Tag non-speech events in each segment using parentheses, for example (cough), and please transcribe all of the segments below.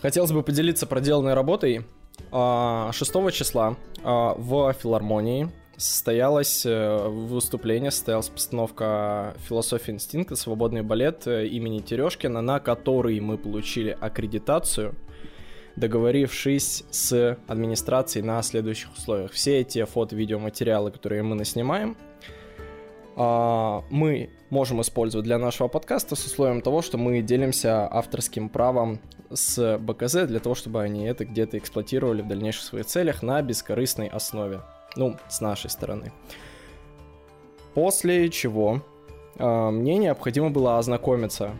Хотелось бы поделиться проделанной работой. 6 а, числа а, в филармонии состоялось э, выступление, состоялась постановка «Философия инстинкта. Свободный балет» э, имени Терешкина, на который мы получили аккредитацию, договорившись с администрацией на следующих условиях. Все эти фото-видеоматериалы, которые мы наснимаем, мы можем использовать для нашего подкаста с условием того, что мы делимся авторским правом с БКЗ для того, чтобы они это где-то эксплуатировали в дальнейших своих целях на бескорыстной основе. Ну, с нашей стороны. После чего э, мне необходимо было ознакомиться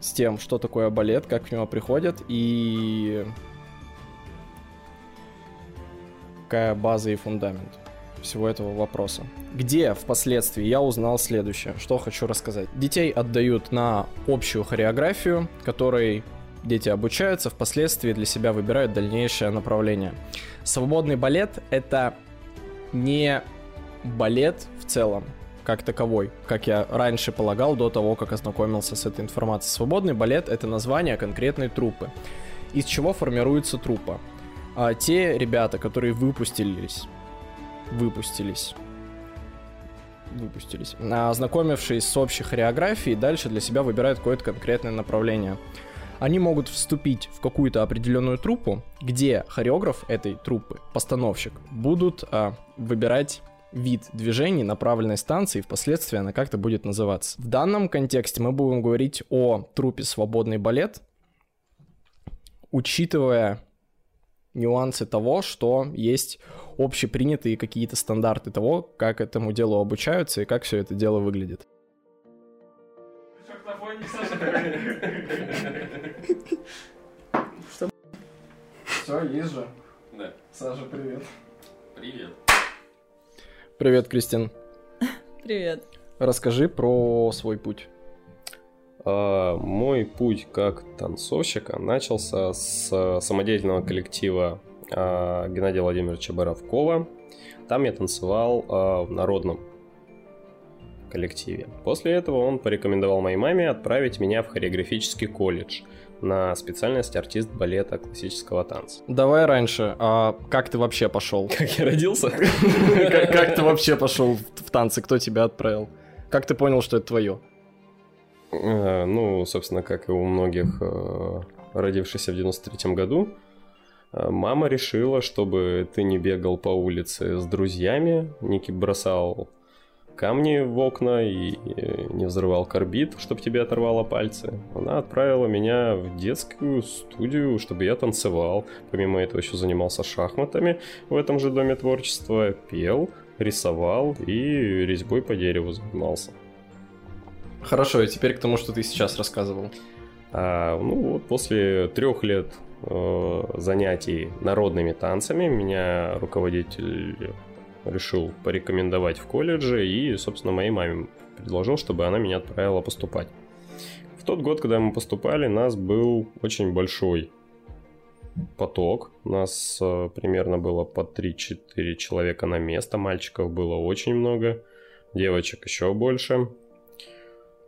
с тем, что такое балет, как к нему приходят и какая база и фундамент всего этого вопроса. Где впоследствии я узнал следующее, что хочу рассказать. Детей отдают на общую хореографию, которой дети обучаются, впоследствии для себя выбирают дальнейшее направление. Свободный балет — это не балет в целом, как таковой, как я раньше полагал до того, как ознакомился с этой информацией. Свободный балет — это название конкретной труппы. Из чего формируется труппа? А те ребята, которые выпустились, выпустились, выпустились, ознакомившись с общей хореографией, дальше для себя выбирают какое-то конкретное направление. Они могут вступить в какую-то определенную труппу, где хореограф этой труппы, постановщик, будут а, выбирать вид движений направленной станции, впоследствии она как-то будет называться. В данном контексте мы будем говорить о трупе «Свободный балет», учитывая нюансы того, что есть общепринятые какие-то стандарты того, как этому делу обучаются и как все это дело выглядит. Что? Все, есть же. Да. Саша, привет. Привет. Привет, Кристин. (laughs) Привет. Расскажи про свой путь. А, мой путь как танцовщика начался с самодеятельного коллектива а, Геннадия Владимировича Боровкова. Там я танцевал а, в народном коллективе. После этого он порекомендовал моей маме отправить меня в хореографический колледж на специальность артист балета классического танца. Давай раньше, а как ты вообще пошел? (laughs) Как я родился? (laughs) Как ты вообще пошел в танцы? Кто тебя отправил? Как ты понял, что это твое? Э, ну, собственно, как и у многих э, родившихся в 93 году, э, мама решила, чтобы ты не бегал по улице с друзьями, не бросал камни в окна и не взрывал карбид, чтобы тебе оторвало пальцы. Она отправила меня в детскую студию, чтобы я танцевал. Помимо этого еще занимался шахматами в этом же доме творчества, пел, рисовал и резьбой по дереву занимался. Хорошо, и теперь к тому, что ты сейчас рассказывал. А, ну вот после трех лет э, занятий народными танцами меня руководитель решил порекомендовать в колледже и, собственно, моей маме предложил, чтобы она меня отправила поступать. В тот год, когда мы поступали, нас был очень большой поток. Нас э, примерно было по 3-4 человека на место. Мальчиков было очень много, девочек еще больше.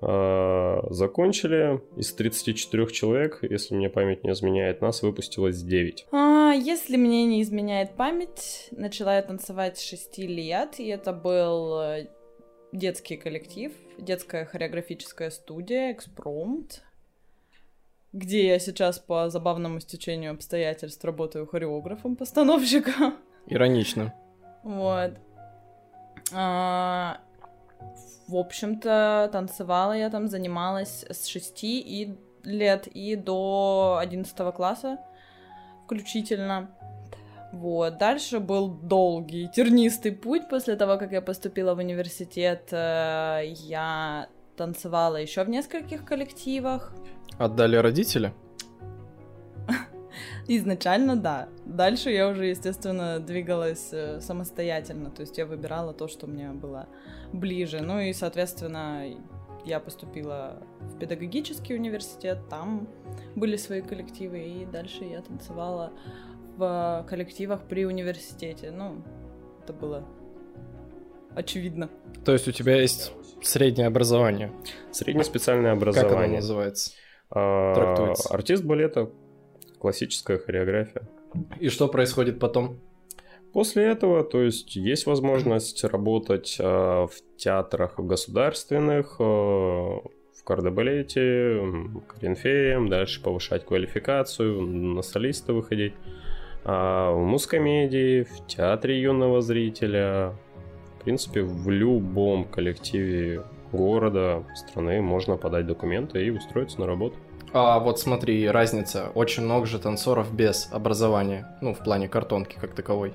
А, закончили. Из 34 человек, если мне память не изменяет, нас выпустилось 9. А, если мне не изменяет память, начала я танцевать с 6 лет, и это был э, детский коллектив, детская хореографическая студия «Экспромт», где я сейчас по забавному стечению обстоятельств работаю хореографом-постановщика. Иронично. Вот. А, в общем-то, танцевала я там, занималась с 6 и лет и до 11 класса включительно. Вот. Дальше был долгий, тернистый путь после того, как я поступила в университет. Э, я танцевала еще в нескольких коллективах. Отдали родители? Изначально, да. Дальше я уже, естественно, двигалась э, самостоятельно. То есть я выбирала то, что мне было ближе. Ну и, соответственно, я поступила в педагогический университет, там были свои коллективы, и дальше я танцевала в коллективах при университете. Ну, это было очевидно. То есть у тебя есть среднее образование? Среднее специальное образование. Как оно называется? А, Трактуется? Артист балета классическая хореография. И что происходит потом? После этого, то есть, есть возможность работать э, в театрах государственных, э, в кардебалете, коринфеем, дальше повышать квалификацию, на солиста выходить. А в мускомедии, в театре юного зрителя, в принципе, в любом коллективе города, страны можно подать документы и устроиться на работу. А вот смотри, разница. Очень много же танцоров без образования, ну, в плане картонки как таковой.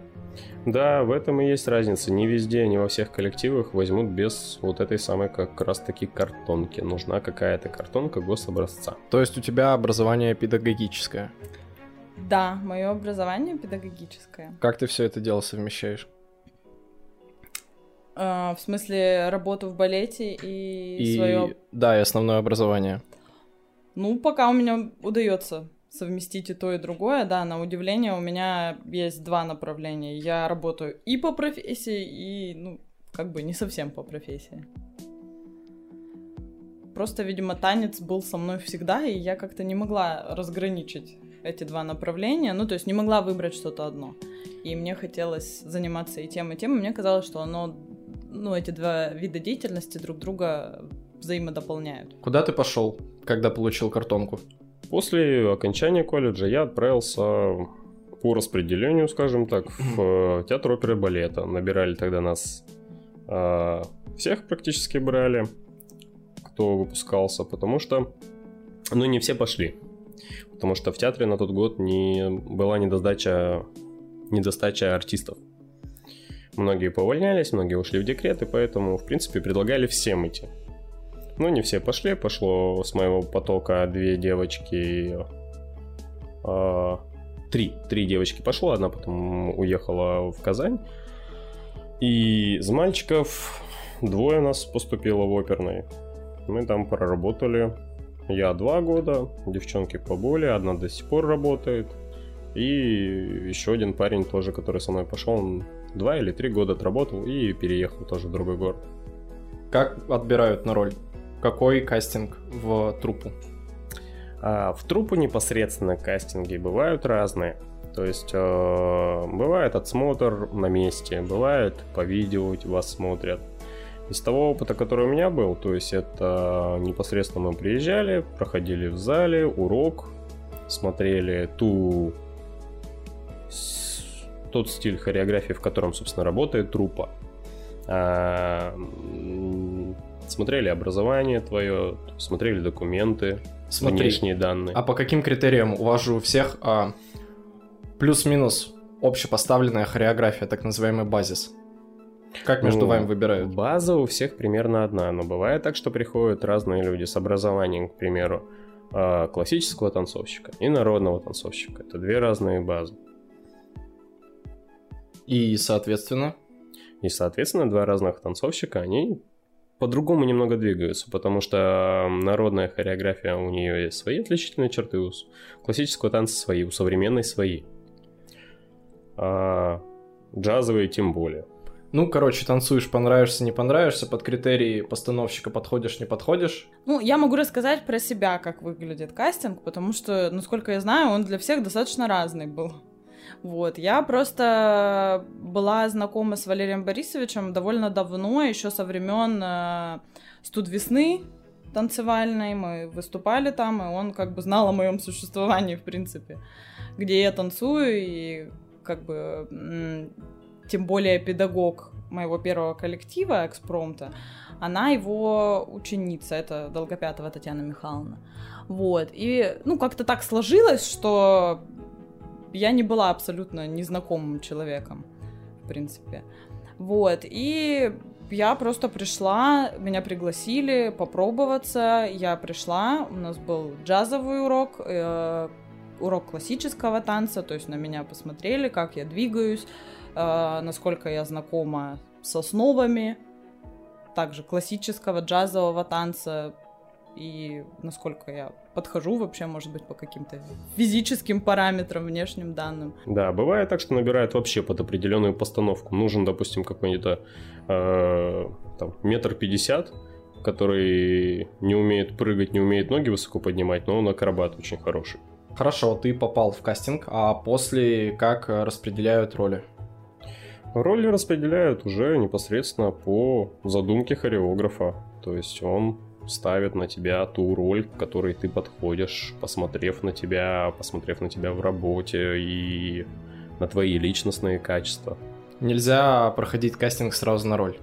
Да, в этом и есть разница. Не везде, не во всех коллективах возьмут без вот этой самой как раз таки картонки. Нужна какая-то картонка гособразца. То есть у тебя образование педагогическое? Да, мое образование педагогическое. Как ты все это дело совмещаешь? А, в смысле, работу в балете и, и свое... Да, и основное образование. Ну, пока у меня удается совместить и то, и другое, да, на удивление у меня есть два направления. Я работаю и по профессии, и, ну, как бы не совсем по профессии. Просто, видимо, танец был со мной всегда, и я как-то не могла разграничить эти два направления, ну, то есть не могла выбрать что-то одно. И мне хотелось заниматься и тем, и тем, и мне казалось, что оно, ну, эти два вида деятельности друг друга взаимодополняют. Куда ты пошел, когда получил картонку? После окончания колледжа я отправился по распределению, скажем так, в театр оперы и балета. Набирали тогда нас э, всех практически брали, кто выпускался, потому что, ну, не все пошли потому что в театре на тот год не была недостача, недостача артистов. Многие повольнялись, многие ушли в декрет, и поэтому, в принципе, предлагали всем идти. Ну, не все пошли, пошло с моего потока две девочки, э, три, три девочки пошло, одна потом уехала в Казань. И из мальчиков двое нас поступило в оперный. Мы там проработали я два года, девчонки поболее, одна до сих пор работает. И еще один парень тоже, который со мной пошел, он два или три года отработал и переехал тоже в другой город. Как отбирают на роль? Какой кастинг в трупу? А, в трупу непосредственно кастинги бывают разные. То есть э, бывает отсмотр на месте, бывает по видео вас смотрят. Из того опыта, который у меня был, то есть это непосредственно мы приезжали, проходили в зале урок, смотрели ту тот стиль хореографии, в котором, собственно, работает трупа. А, смотрели образование твое, смотрели документы, Смотри, внешние данные. А по каким критериям? У вас же у всех а, плюс-минус общепоставленная хореография, так называемый базис. Как между ну, вами выбирают? База у всех примерно одна, но бывает так, что приходят разные люди с образованием, к примеру, а, классического танцовщика и народного танцовщика. Это две разные базы. И, соответственно? И, соответственно, два разных танцовщика, они по-другому немного двигаются, потому что народная хореография у нее есть свои отличительные черты, у классического танца свои, у современной свои. А джазовые тем более. Ну, короче, танцуешь, понравишься, не понравишься, под критерии постановщика подходишь, не подходишь. Ну, я могу рассказать про себя, как выглядит кастинг, потому что, насколько я знаю, он для всех достаточно разный был. Вот, я просто была знакома с Валерием Борисовичем довольно давно, еще со времен э, студ весны танцевальной, мы выступали там, и он как бы знал о моем существовании, в принципе, где я танцую, и как бы тем более педагог моего первого коллектива экспромта, она его ученица, это Долгопятова Татьяна Михайловна. Вот, и, ну, как-то так сложилось, что я не была абсолютно незнакомым человеком, в принципе. Вот, и я просто пришла, меня пригласили попробоваться, я пришла, у нас был джазовый урок, э, урок классического танца, то есть на меня посмотрели, как я двигаюсь, э, насколько я знакома с основами, также классического джазового танца, и насколько я подхожу вообще, может быть, по каким-то физическим параметрам, внешним данным. Да, бывает так, что набирают вообще под определенную постановку. Нужен, допустим, какой-нибудь э, там, метр пятьдесят, который не умеет прыгать, не умеет ноги высоко поднимать, но он акробат очень хороший. Хорошо, ты попал в кастинг, а после как распределяют роли? Роли распределяют уже непосредственно по задумке хореографа. То есть он ставит на тебя ту роль, к которой ты подходишь, посмотрев на тебя, посмотрев на тебя в работе и на твои личностные качества. Нельзя проходить кастинг сразу на роль.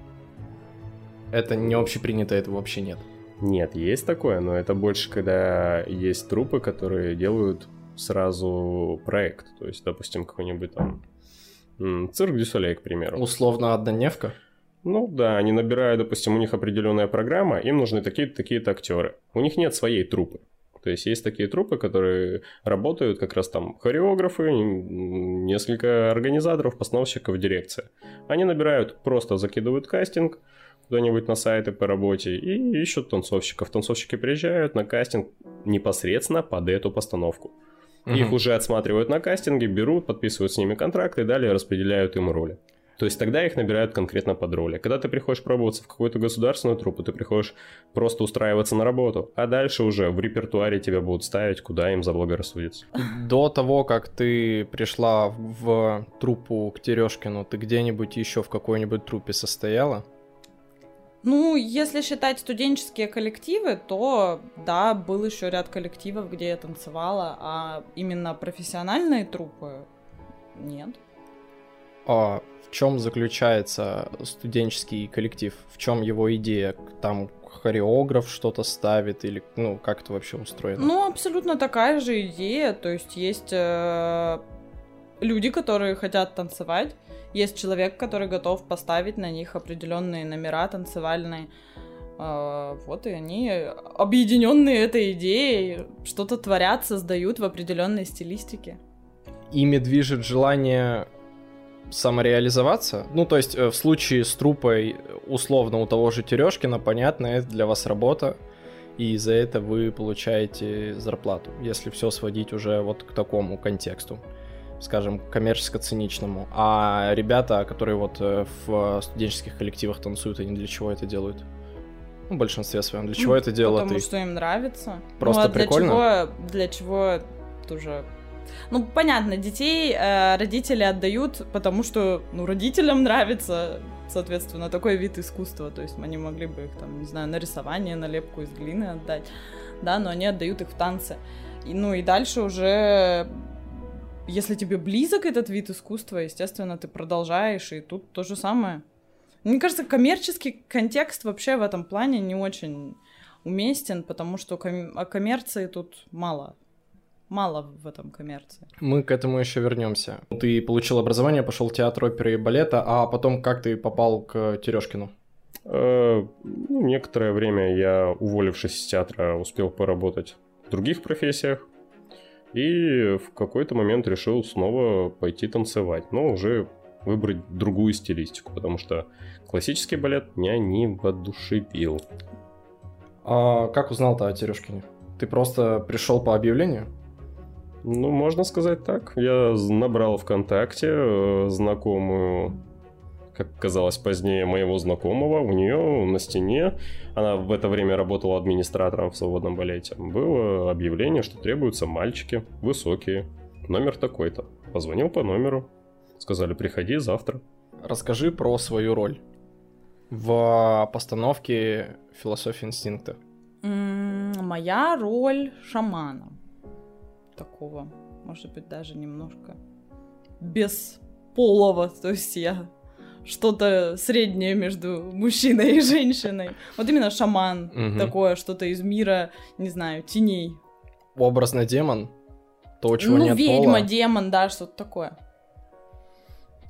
Это не общепринято, этого вообще нет. Нет, есть такое, но это больше, когда есть трупы, которые делают сразу проект. То есть, допустим, какой-нибудь там цирк Дюсолей, к примеру. Условно однодневка? Ну да, они набирают, допустим, у них определенная программа, им нужны такие-то такие-то актеры. У них нет своей трупы. То есть есть такие трупы, которые работают как раз там хореографы, несколько организаторов, постановщиков, дирекция. Они набирают, просто закидывают кастинг, куда-нибудь на сайты по работе и ищут танцовщиков. Танцовщики приезжают на кастинг непосредственно под эту постановку. Угу. Их уже отсматривают на кастинге, берут, подписывают с ними контракты и далее распределяют им роли. То есть тогда их набирают конкретно под роли. Когда ты приходишь пробоваться в какую-то государственную труппу, ты приходишь просто устраиваться на работу, а дальше уже в репертуаре тебя будут ставить, куда им заблагорассудится. До того, как ты пришла в труппу к Терешкину, ты где-нибудь еще в какой-нибудь труппе состояла? Ну, если считать студенческие коллективы, то да, был еще ряд коллективов, где я танцевала, а именно профессиональные трупы нет. А в чем заключается студенческий коллектив? В чем его идея? Там хореограф что-то ставит или ну как это вообще устроено? Ну абсолютно такая же идея, то есть есть э, люди, которые хотят танцевать, есть человек, который готов поставить на них определенные номера танцевальные. А, вот и они, объединенные этой идеей, что-то творят, создают в определенной стилистике. Ими движет желание самореализоваться? Ну, то есть, э, в случае с трупой, условно, у того же Терешкина, понятно, это для вас работа, и за это вы получаете зарплату, если все сводить уже вот к такому контексту скажем, коммерческо-циничному. А ребята, которые вот э, в студенческих коллективах танцуют, они для чего это делают? Ну, в большинстве своем. Для чего ну, это делают? Потому что им нравится. Просто ну, а прикольно? Для чего, для чего тоже... Ну, понятно, детей э, родители отдают, потому что, ну, родителям нравится, соответственно, такой вид искусства. То есть они могли бы их, там, не знаю, на рисование, на лепку из глины отдать, да, но они отдают их в танцы. И, ну, и дальше уже если тебе близок этот вид искусства, естественно, ты продолжаешь, и тут то же самое. Мне кажется, коммерческий контекст вообще в этом плане не очень уместен, потому что ком- о коммерции тут мало. Мало в этом коммерции. Мы к этому еще вернемся. Ты получил образование, пошел в театр оперы и балета, а потом как ты попал к Терешкину? Э, ну, некоторое время я, уволившись из театра, успел поработать в других профессиях. И в какой-то момент решил снова пойти танцевать, но уже выбрать другую стилистику, потому что классический балет меня не воодушевил. А как узнал-то о Терешкине? Ты просто пришел по объявлению? Ну, можно сказать так. Я набрал ВКонтакте э, знакомую как казалось позднее, моего знакомого, у нее на стене, она в это время работала администратором в свободном балете, было объявление, что требуются мальчики высокие, номер такой-то. Позвонил по номеру, сказали, приходи завтра. Расскажи про свою роль в постановке «Философия инстинкта». Моя роль шамана. Такого, может быть, даже немножко без полого. То есть я что-то среднее между мужчиной и женщиной. Вот именно шаман, угу. такое что-то из мира, не знаю, теней. Образно демон? То, чего ну, нет ведьма, пола. демон, да, что-то такое.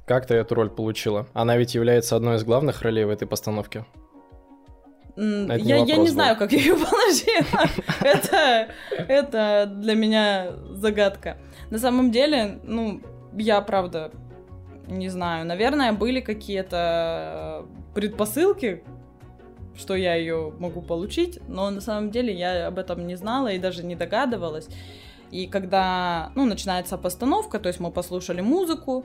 Как ты эту роль получила? Она ведь является одной из главных ролей в этой постановке. Это я, не я не знаю, как я ее положила. (laughs) это, это для меня загадка. На самом деле, ну, я, правда, не знаю, наверное, были какие-то э, предпосылки, что я ее могу получить, но на самом деле я об этом не знала и даже не догадывалась. И когда, ну, начинается постановка, то есть мы послушали музыку,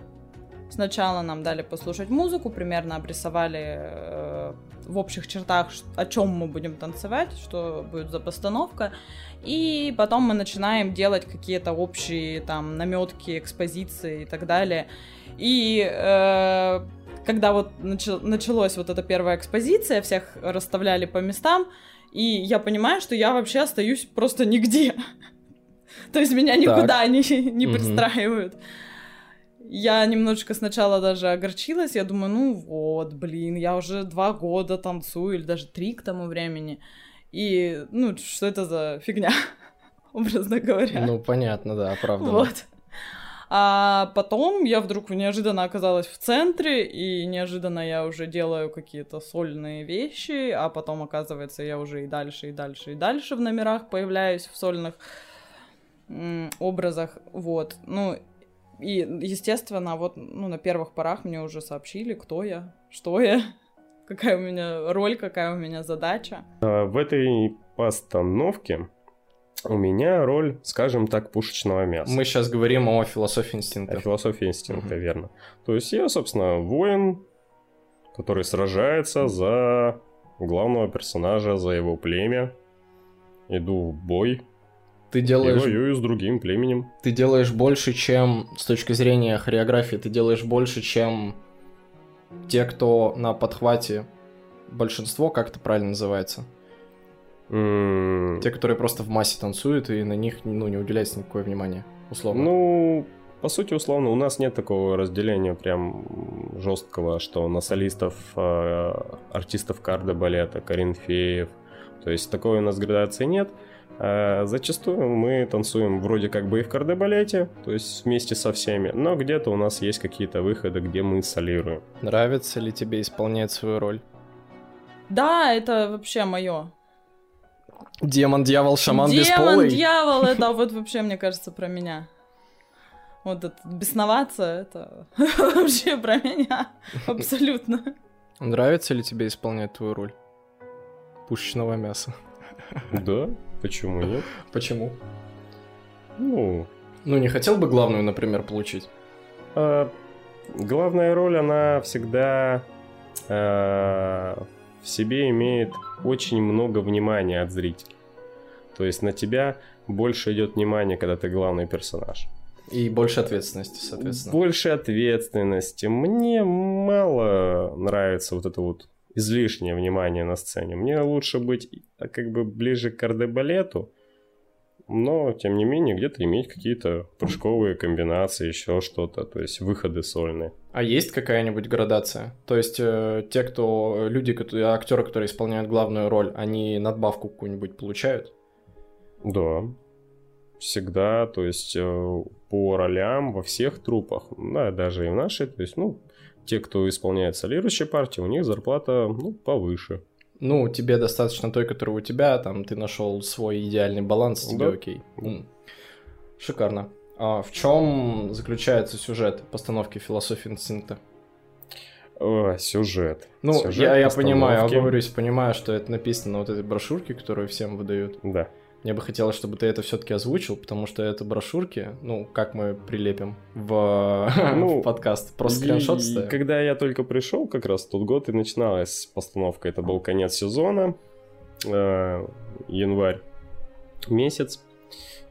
сначала нам дали послушать музыку, примерно обрисовали, э, в общих чертах, о чем мы будем танцевать, что будет за постановка. И потом мы начинаем делать какие-то общие там наметки, экспозиции и так далее. И э, когда вот начал, началась вот эта первая экспозиция, всех расставляли по местам, и я понимаю, что я вообще остаюсь просто нигде. (laughs) То есть меня никуда не, не пристраивают. Я немножечко сначала даже огорчилась, я думаю, ну вот, блин, я уже два года танцую, или даже три к тому времени. И, ну, что это за фигня, (laughs) образно говоря. Ну, понятно, да, правда. Вот. А потом я вдруг неожиданно оказалась в центре, и неожиданно я уже делаю какие-то сольные вещи, а потом, оказывается, я уже и дальше, и дальше, и дальше в номерах появляюсь в сольных образах. Вот. Ну, и, естественно, вот ну, на первых порах мне уже сообщили, кто я, что я, (laughs) какая у меня роль, какая у меня задача. А, в этой постановке у меня роль, скажем так, пушечного мяса. Мы сейчас говорим о философии инстинкта. О философии инстинкта, угу. верно. То есть я, собственно, воин, который сражается за главного персонажа, за его племя. Иду в бой. Ты делаешь... И воюю с другим племенем. Ты делаешь больше, чем с точки зрения хореографии, ты делаешь больше, чем те, кто на подхвате большинство, как это правильно называется? Те, которые просто в массе танцуют, и на них ну, не уделяется никакое внимание, условно. Ну, по сути, условно, у нас нет такого разделения прям жесткого, что на солистов, э, артистов карда балета, коринфеев. То есть такой у нас градации нет. А зачастую мы танцуем вроде как бы и в кардебалете, то есть вместе со всеми, но где-то у нас есть какие-то выходы, где мы солируем. Нравится ли тебе исполнять свою роль? Да, это вообще мое. Демон, дьявол, шаман Демон, бесполый. дьявол, (laughs) это вот вообще, мне кажется, про меня. Вот это бесноваться, это (laughs) вообще про меня. (laughs) Абсолютно. Нравится ли тебе исполнять твою роль? Пушечного мяса. Да, почему нет? (laughs) Почему? Ну... Ну, не хотел бы главную, например, получить? А, главная роль, она всегда а, в себе имеет очень много внимания от зрителей. То есть на тебя больше идет внимание, когда ты главный персонаж. И больше ответственности, соответственно. Больше ответственности. Мне мало нравится вот это вот излишнее внимание на сцене. Мне лучше быть как бы ближе к кардебалету, но, тем не менее, где-то иметь какие-то прыжковые комбинации, еще что-то, то есть выходы сольные. А есть какая-нибудь градация? То есть э, те, кто, люди, которые, актеры, которые исполняют главную роль, они надбавку какую-нибудь получают? Да, всегда, то есть э, по ролям во всех трупах, да, даже и в нашей, то есть, ну, те, кто исполняет солирующие партии, у них зарплата, ну, повыше. Ну, тебе достаточно той, которая у тебя, там ты нашел свой идеальный баланс, тебе да. окей. Шикарно. А в чем заключается сюжет постановки философии инстинкта? О, сюжет. Ну, сюжет я, я понимаю, оговорюсь, понимаю, что это написано на вот этой брошюрке, которую всем выдают. Да. Мне бы хотелось, чтобы ты это все-таки озвучил, потому что это брошюрки, ну, как мы прилепим в, (laughs) ну, в подкаст, просто скриншот Когда я только пришел, как раз тот год и начиналась постановка, это был конец сезона, э, январь месяц,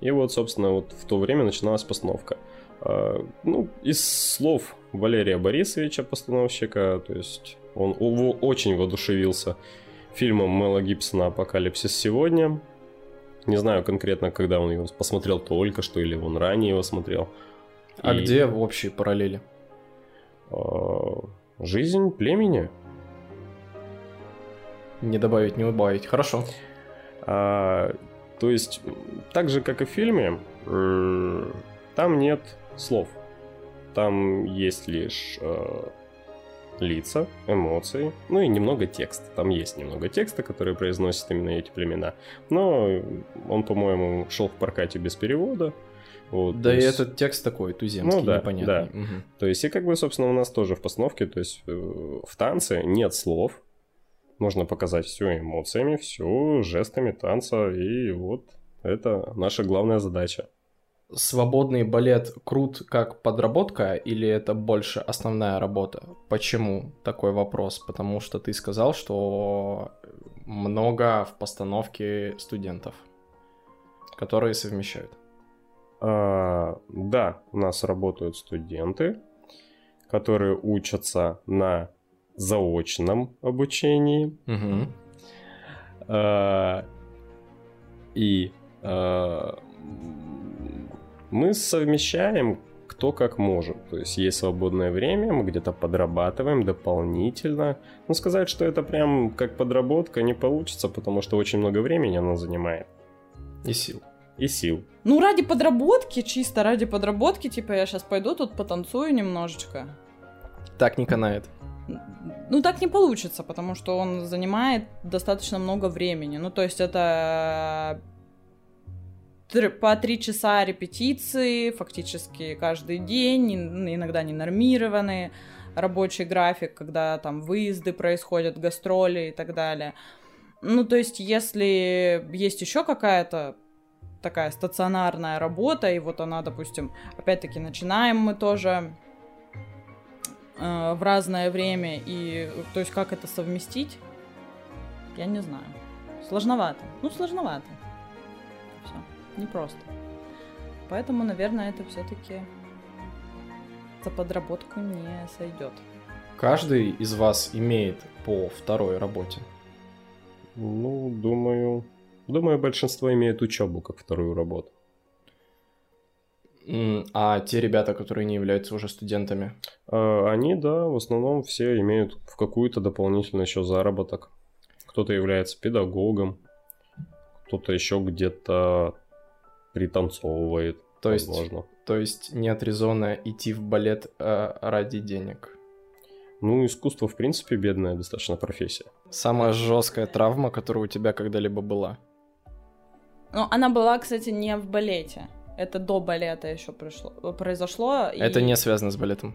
и вот, собственно, вот в то время начиналась постановка. Э, ну, из слов Валерия Борисовича, постановщика, то есть он очень воодушевился фильмом Мэла Гибсона «Апокалипсис сегодня», не знаю конкретно, когда он его посмотрел только что, или он ранее его смотрел. А и... где в общей параллели? А, жизнь племени. Не добавить, не убавить. Хорошо. А, то есть, так же, как и в фильме, там нет слов. Там есть лишь э, лица, эмоции, ну и немного текста. Там есть немного текста, который произносит именно эти племена. Но он, по-моему, шел в прокате без перевода. Вот, да и есть... этот текст такой туземский, ну, да, непонятный. Да. Угу. То есть, и как бы, собственно, у нас тоже в постановке, то есть э, в танце нет слов, можно показать все эмоциями, все жестами танца, и вот это наша главная задача. Свободный балет крут как подработка или это больше основная работа? Почему такой вопрос? Потому что ты сказал, что много в постановке студентов, которые совмещают. А, да, у нас работают студенты, которые учатся на заочном обучении. Угу. А, и а, мы совмещаем кто как может. То есть есть свободное время, мы где-то подрабатываем дополнительно. Но сказать, что это прям как подработка не получится, потому что очень много времени она занимает. И сил. И сил. Ну, ради подработки, чисто ради подработки, типа я сейчас пойду тут потанцую немножечко. Так не канает. Ну, так не получится, потому что он занимает достаточно много времени. Ну, то есть это по три часа репетиции, фактически каждый день, иногда не нормированные, рабочий график, когда там выезды происходят, гастроли и так далее. Ну, то есть, если есть еще какая-то такая стационарная работа, и вот она, допустим, опять-таки начинаем мы тоже э, в разное время, и то есть как это совместить, я не знаю. Сложновато. Ну, сложновато непросто. Поэтому, наверное, это все-таки за подработку не сойдет. Каждый из вас имеет по второй работе? Ну, думаю, думаю, большинство имеет учебу как вторую работу. А те ребята, которые не являются уже студентами? А, они, да, в основном все имеют в какую-то дополнительную еще заработок. Кто-то является педагогом, кто-то еще где-то пританцовывает. То есть, возможно. то есть нет резона идти в балет э, ради денег. Ну, искусство, в принципе, бедная достаточно профессия. Самая жесткая травма, которая у тебя когда-либо была? Ну, она была, кстати, не в балете. Это до балета еще пришло, произошло. Это и... не связано с балетом.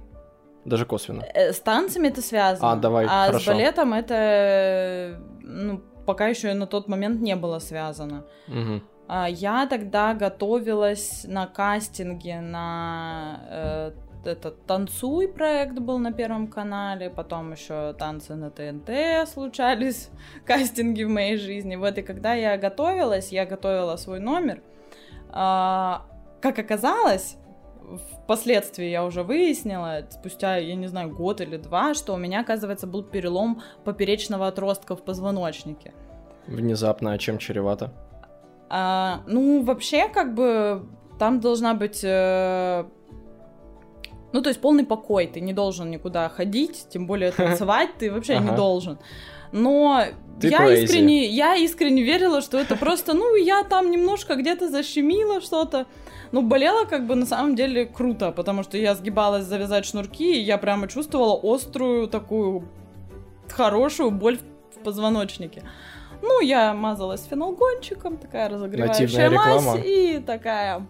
Даже косвенно. Э, с танцами это связано. А, давай, а хорошо. с балетом это, ну, пока еще на тот момент не было связано. Угу. А, я тогда готовилась на кастинге на э, этот «Танцуй» проект был на Первом канале, потом еще «Танцы на ТНТ» случались, (laughs) кастинги в моей жизни. Вот, и когда я готовилась, я готовила свой номер, а, как оказалось, впоследствии я уже выяснила, спустя, я не знаю, год или два, что у меня, оказывается, был перелом поперечного отростка в позвоночнике. Внезапно, а чем чревато? А, ну, вообще, как бы, там должна быть... Э, ну, то есть полный покой, ты не должен никуда ходить, тем более (laughs) танцевать ты вообще не должен. Но я искренне, я искренне верила, что это просто, ну, я там немножко где-то защемила что-то. Ну, болело как бы на самом деле круто, потому что я сгибалась завязать шнурки, и я прямо чувствовала острую такую хорошую боль в позвоночнике. Ну, я мазалась фенолгончиком, такая разогревающая мазь, и такая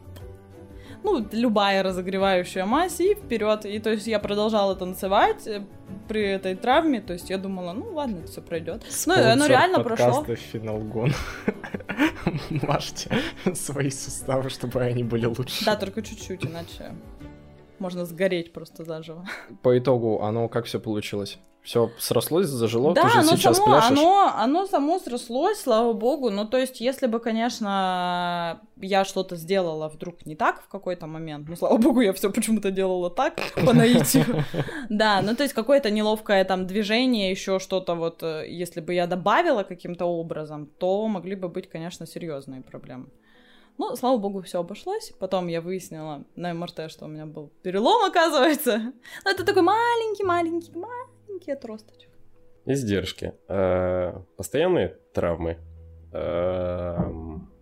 ну, любая разогревающая мазь, и вперед. И то есть я продолжала танцевать э, при этой травме, то есть я думала, ну ладно, это все пройдет. Ну, оно реально прошло. Финалгон. (laughs) Мажьте свои суставы, чтобы они были лучше. Да, только чуть-чуть, иначе можно сгореть просто заживо. По итогу, оно как все получилось? Все срослось, зажило, да, ты же оно сейчас само, пляшешь. Оно, оно само срослось, слава богу. Ну, то есть, если бы, конечно, я что-то сделала вдруг не так в какой-то момент, ну, слава богу, я все почему-то делала так, (laughs) по наитию. Да, ну, то есть, какое-то неловкое там движение, еще что-то вот, э, если бы я добавила каким-то образом, то могли бы быть, конечно, серьезные проблемы. Ну, слава богу, все обошлось. Потом я выяснила на МРТ, что у меня был перелом, оказывается. Но это такой маленький-маленький, маленький маленький отросточек. Издержки. Э, постоянные травмы. Э,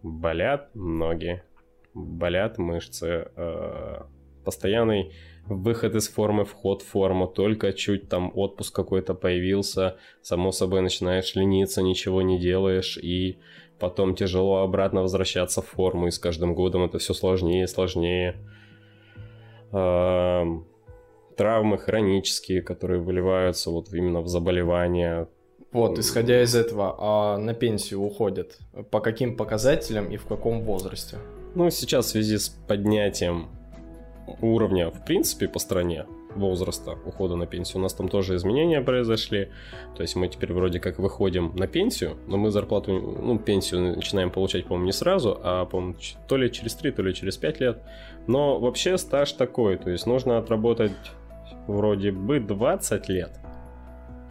болят ноги. Болят мышцы. Э, постоянный выход из формы, вход в форму, только чуть там отпуск какой-то появился, само собой начинаешь лениться, ничего не делаешь, и потом тяжело обратно возвращаться в форму, и с каждым годом это все сложнее и сложнее травмы хронические, которые выливаются вот именно в заболевания. Вот, исходя из этого, а на пенсию уходят по каким показателям и в каком возрасте? Ну, сейчас в связи с поднятием уровня, в принципе, по стране, возраста ухода на пенсию. У нас там тоже изменения произошли. То есть мы теперь вроде как выходим на пенсию, но мы зарплату, ну, пенсию начинаем получать, по-моему, не сразу, а, по-моему, то ли через 3, то ли через 5 лет. Но вообще стаж такой, то есть нужно отработать вроде бы 20 лет.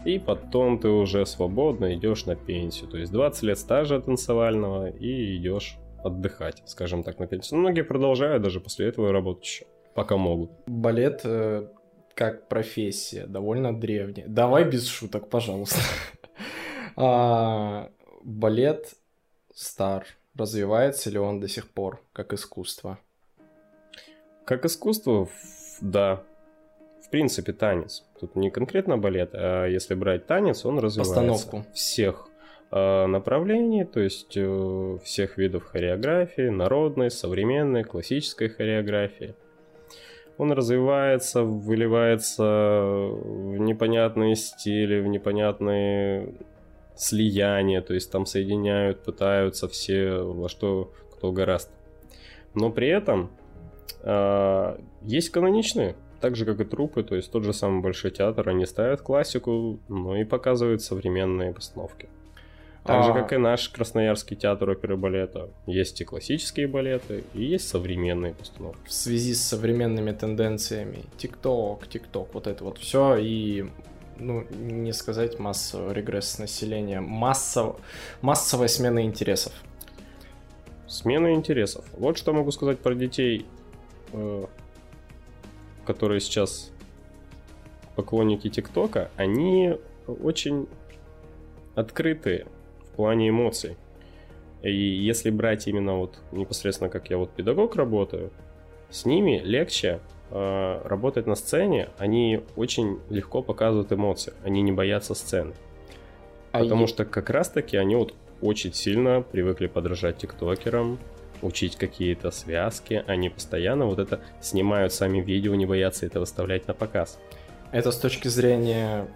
И потом ты уже свободно идешь на пенсию. То есть 20 лет стажа танцевального и идешь отдыхать, скажем так, на пенсию. Многие продолжают даже после этого работать еще, пока могут. Балет э, как профессия довольно древняя. Давай без шуток, пожалуйста. (laughs) а, балет стар. Развивается ли он до сих пор как искусство? Как искусство, да. В принципе, танец. Тут не конкретно балет, а если брать танец, он развивается. Постановку. Всех э, направлений, то есть э, всех видов хореографии, народной, современной, классической хореографии он развивается, выливается в непонятные стили, в непонятные слияния, то есть там соединяют, пытаются все во что кто гораст. Но при этом э, есть каноничные, так же как и трупы, то есть тот же самый Большой театр, они ставят классику, но и показывают современные постановки. Так же, а. как и наш Красноярский театр оперы и балета. Есть и классические балеты, и есть современные постановки. В связи с современными тенденциями, ТикТок, ТикТок, вот это вот все, и ну, не сказать массовый регресс населения, массов... массовая смена интересов. Смена интересов. Вот что могу сказать про детей, э, которые сейчас поклонники ТикТока. Они очень открытые плане эмоций. И если брать именно вот непосредственно как я вот педагог работаю, с ними легче э, работать на сцене, они очень легко показывают эмоции, они не боятся сцены. А потому е... что как раз таки они вот очень сильно привыкли подражать тиктокерам, учить какие-то связки, они постоянно вот это снимают сами видео, не боятся это выставлять на показ. Это с точки зрения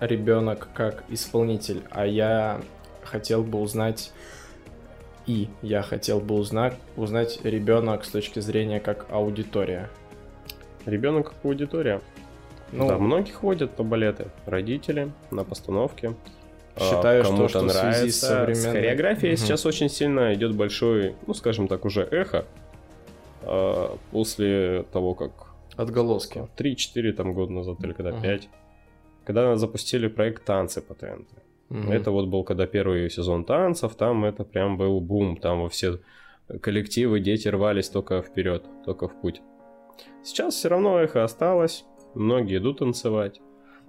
ребенок как исполнитель, а я хотел бы узнать и я хотел бы узнать, узнать ребенок с точки зрения как аудитория. Ребенок как аудитория. Ну, да, многие ходят на балеты. Родители на постановке. А, считаю, что, что нравится. в связи с современной... С хореографией угу. сейчас очень сильно идет большой, ну, скажем так, уже эхо. А, после того, как... Отголоски. 3-4 там года назад, или когда угу. 5. Когда запустили проект «Танцы по ТНТ». Mm-hmm. Это вот был когда первый сезон танцев, там это прям был бум, там во все коллективы, дети рвались только вперед, только в путь. Сейчас все равно эхо осталось, многие идут танцевать,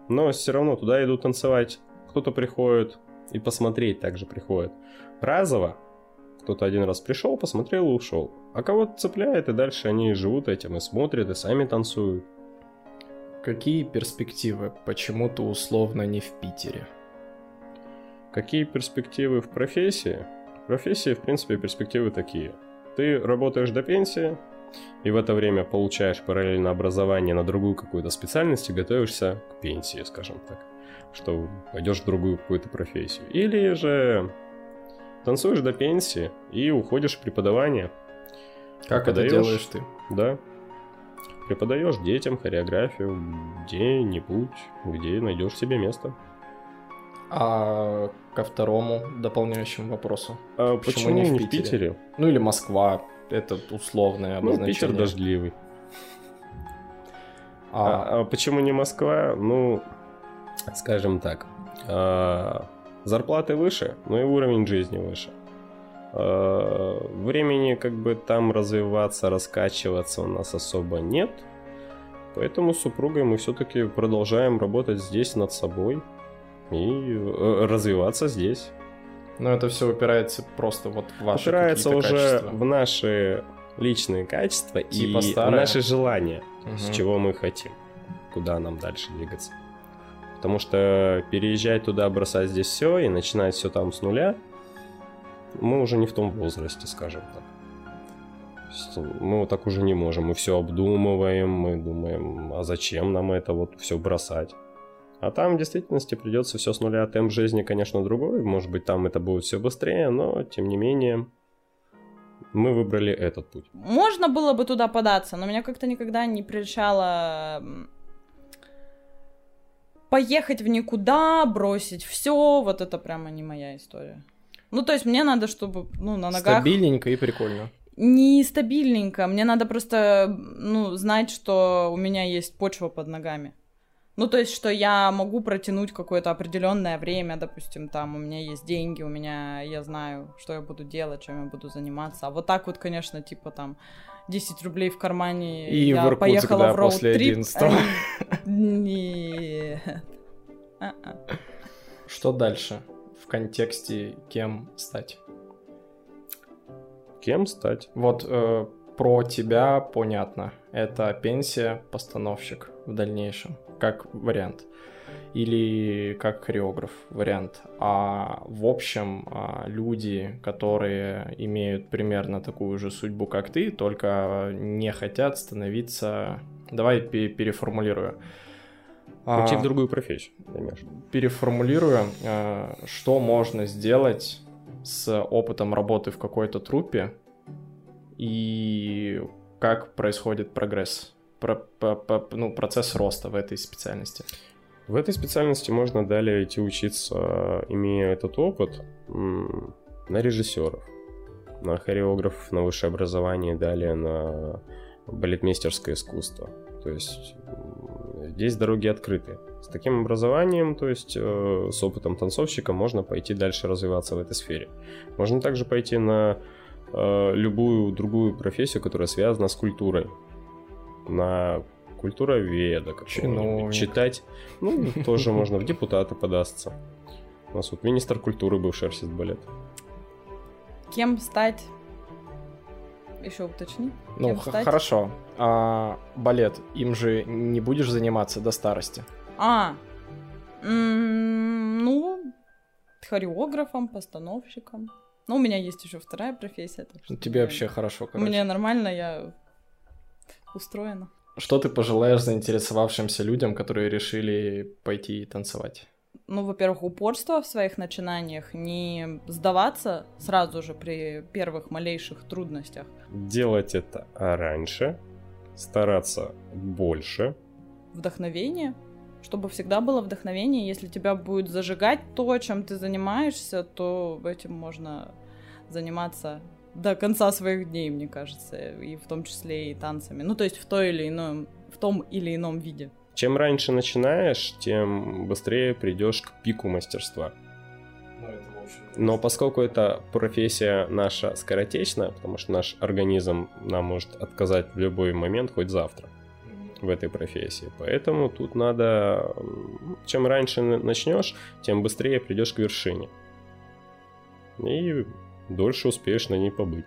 но все равно туда идут танцевать. Кто-то приходит и посмотреть также приходит. Разово кто-то один раз пришел, посмотрел и ушел. А кого-то цепляет, и дальше они живут этим и смотрят, и сами танцуют. Какие перспективы? Почему то условно не в Питере? Какие перспективы в профессии? В профессии, в принципе, перспективы такие. Ты работаешь до пенсии, и в это время получаешь параллельно образование на другую какую-то специальность и готовишься к пенсии, скажем так, что пойдешь в другую какую-то профессию. Или же танцуешь до пенсии и уходишь в преподавание. Как это делаешь ты? Да. Преподаешь детям хореографию где-нибудь, где найдешь себе место. А ко второму дополняющему вопросу. А почему, почему не, в, Питере? в Питере? Ну или Москва, это условное обозначение. Ну, Питер дождливый. А... А, а почему не Москва? Ну, скажем так, а, зарплаты выше, но и уровень жизни выше. А, времени как бы там развиваться, раскачиваться у нас особо нет. Поэтому с супругой мы все-таки продолжаем работать здесь над собой и э, развиваться здесь. Но это все упирается просто вот в ваши Упирается уже качества. в наши личные качества типа и старые. наши желания, угу. с чего мы хотим, куда нам дальше двигаться. Потому что переезжать туда, бросать здесь все и начинать все там с нуля, мы уже не в том возрасте, скажем так. Мы вот так уже не можем. Мы все обдумываем, мы думаем, а зачем нам это вот все бросать. А там в действительности придется все с нуля. Темп жизни, конечно, другой. Может быть, там это будет все быстрее, но тем не менее Мы выбрали этот путь. Можно было бы туда податься, но меня как-то никогда не прельщало поехать в никуда, бросить все, вот это прямо не моя история. Ну, то есть мне надо, чтобы, ну, на ногах... Стабильненько и прикольно. Не стабильненько, мне надо просто, ну, знать, что у меня есть почва под ногами. Ну, то есть, что я могу протянуть какое-то определенное время, допустим, там, у меня есть деньги, у меня, я знаю, что я буду делать, чем я буду заниматься. А вот так вот, конечно, типа там 10 рублей в кармане, И я в Иркутск, поехала да, в после роуд-трип. 11 Ай, Нет. Что дальше в контексте кем стать? Кем стать? Вот э, про тебя понятно. Это пенсия, постановщик в дальнейшем, как вариант. Или как хореограф вариант. А в общем, а, люди, которые имеют примерно такую же судьбу, как ты, только не хотят становиться... Давай пе- переформулирую. А, Уйти в другую профессию, понимаешь? переформулирую, э, что можно сделать с опытом работы в какой-то трупе и как происходит прогресс, про- по- по- ну, процесс роста в этой специальности. В этой специальности можно далее идти учиться, имея этот опыт, на режиссеров, на хореографов, на высшее образование, далее на балетмейстерское искусство. То есть здесь дороги открыты. С таким образованием, то есть э, с опытом танцовщика, можно пойти дальше развиваться в этой сфере. Можно также пойти на э, любую другую профессию, которая связана с культурой. На культуроведа. Чиновник. Читать. Ну, (laughs) тоже можно в депутаты подастся. У нас вот министр культуры бывший артист балет. Кем стать? Еще уточни. Ну, хорошо. А балет, им же не будешь заниматься до старости? А, ну, хореографом, постановщиком. Ну, у меня есть еще вторая профессия. так что Тебе мне- вообще хорошо, короче. Мне нормально, я устроена. Что ты пожелаешь заинтересовавшимся людям, которые решили пойти танцевать? Ну, во-первых, упорство в своих начинаниях, не сдаваться сразу же при первых малейших трудностях. Делать это раньше, стараться больше, Вдохновение, чтобы всегда было вдохновение. Если тебя будет зажигать то, чем ты занимаешься, то этим можно заниматься до конца своих дней, мне кажется, и в том числе и танцами. Ну, то есть в той или ином, в том или ином виде. Чем раньше начинаешь, тем быстрее придешь к пику мастерства. Но поскольку эта профессия наша скоротечная, потому что наш организм нам может отказать в любой момент, хоть завтра, в этой профессии. Поэтому тут надо, чем раньше начнешь, тем быстрее придешь к вершине. И дольше успеешь на ней побыть.